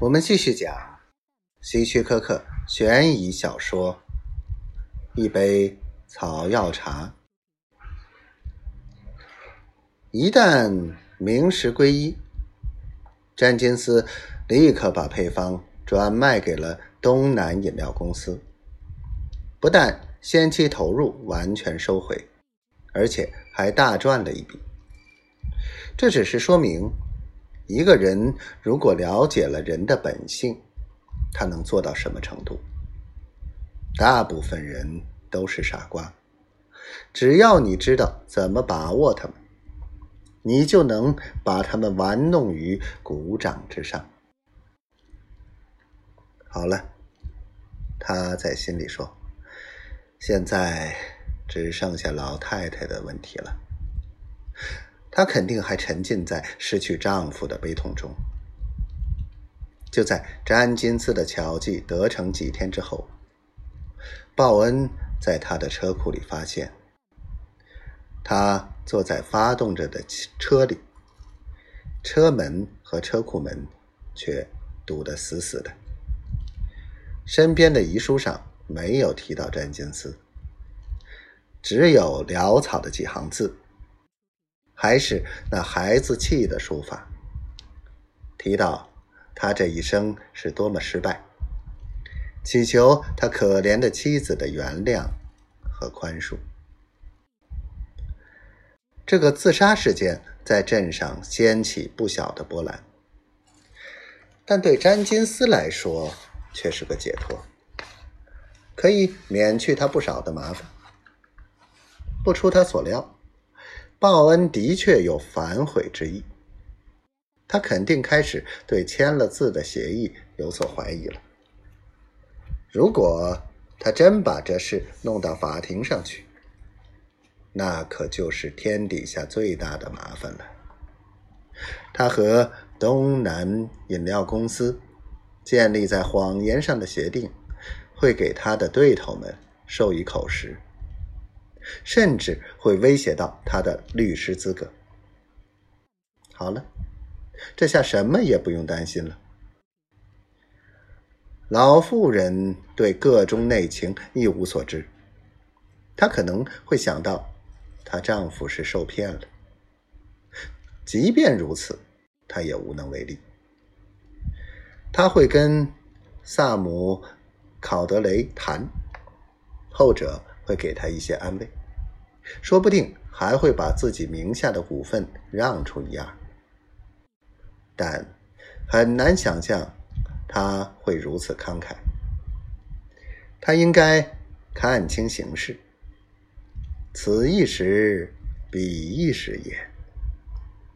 我们继续讲希区柯克悬疑小说《一杯草药茶》。一旦名实归一，詹金斯立刻把配方转卖给了东南饮料公司，不但先期投入完全收回，而且还大赚了一笔。这只是说明。一个人如果了解了人的本性，他能做到什么程度？大部分人都是傻瓜，只要你知道怎么把握他们，你就能把他们玩弄于股掌之上。好了，他在心里说：“现在只剩下老太太的问题了。”她肯定还沉浸在失去丈夫的悲痛中。就在詹金斯的巧计得逞几天之后，鲍恩在他的车库里发现，他坐在发动着的车里，车门和车库门却堵得死死的。身边的遗书上没有提到詹金斯，只有潦草的几行字。还是那孩子气的书法，提到他这一生是多么失败，祈求他可怜的妻子的原谅和宽恕。这个自杀事件在镇上掀起不小的波澜，但对詹金斯来说却是个解脱，可以免去他不少的麻烦。不出他所料。报恩的确有反悔之意，他肯定开始对签了字的协议有所怀疑了。如果他真把这事弄到法庭上去，那可就是天底下最大的麻烦了。他和东南饮料公司建立在谎言上的协定，会给他的对头们授以口实。甚至会威胁到他的律师资格。好了，这下什么也不用担心了。老妇人对个中内情一无所知，她可能会想到她丈夫是受骗了。即便如此，她也无能为力。她会跟萨姆·考德雷谈，后者。会给他一些安慰，说不定还会把自己名下的股份让出一二，但很难想象他会如此慷慨。他应该看清形势，此一时，彼一时也。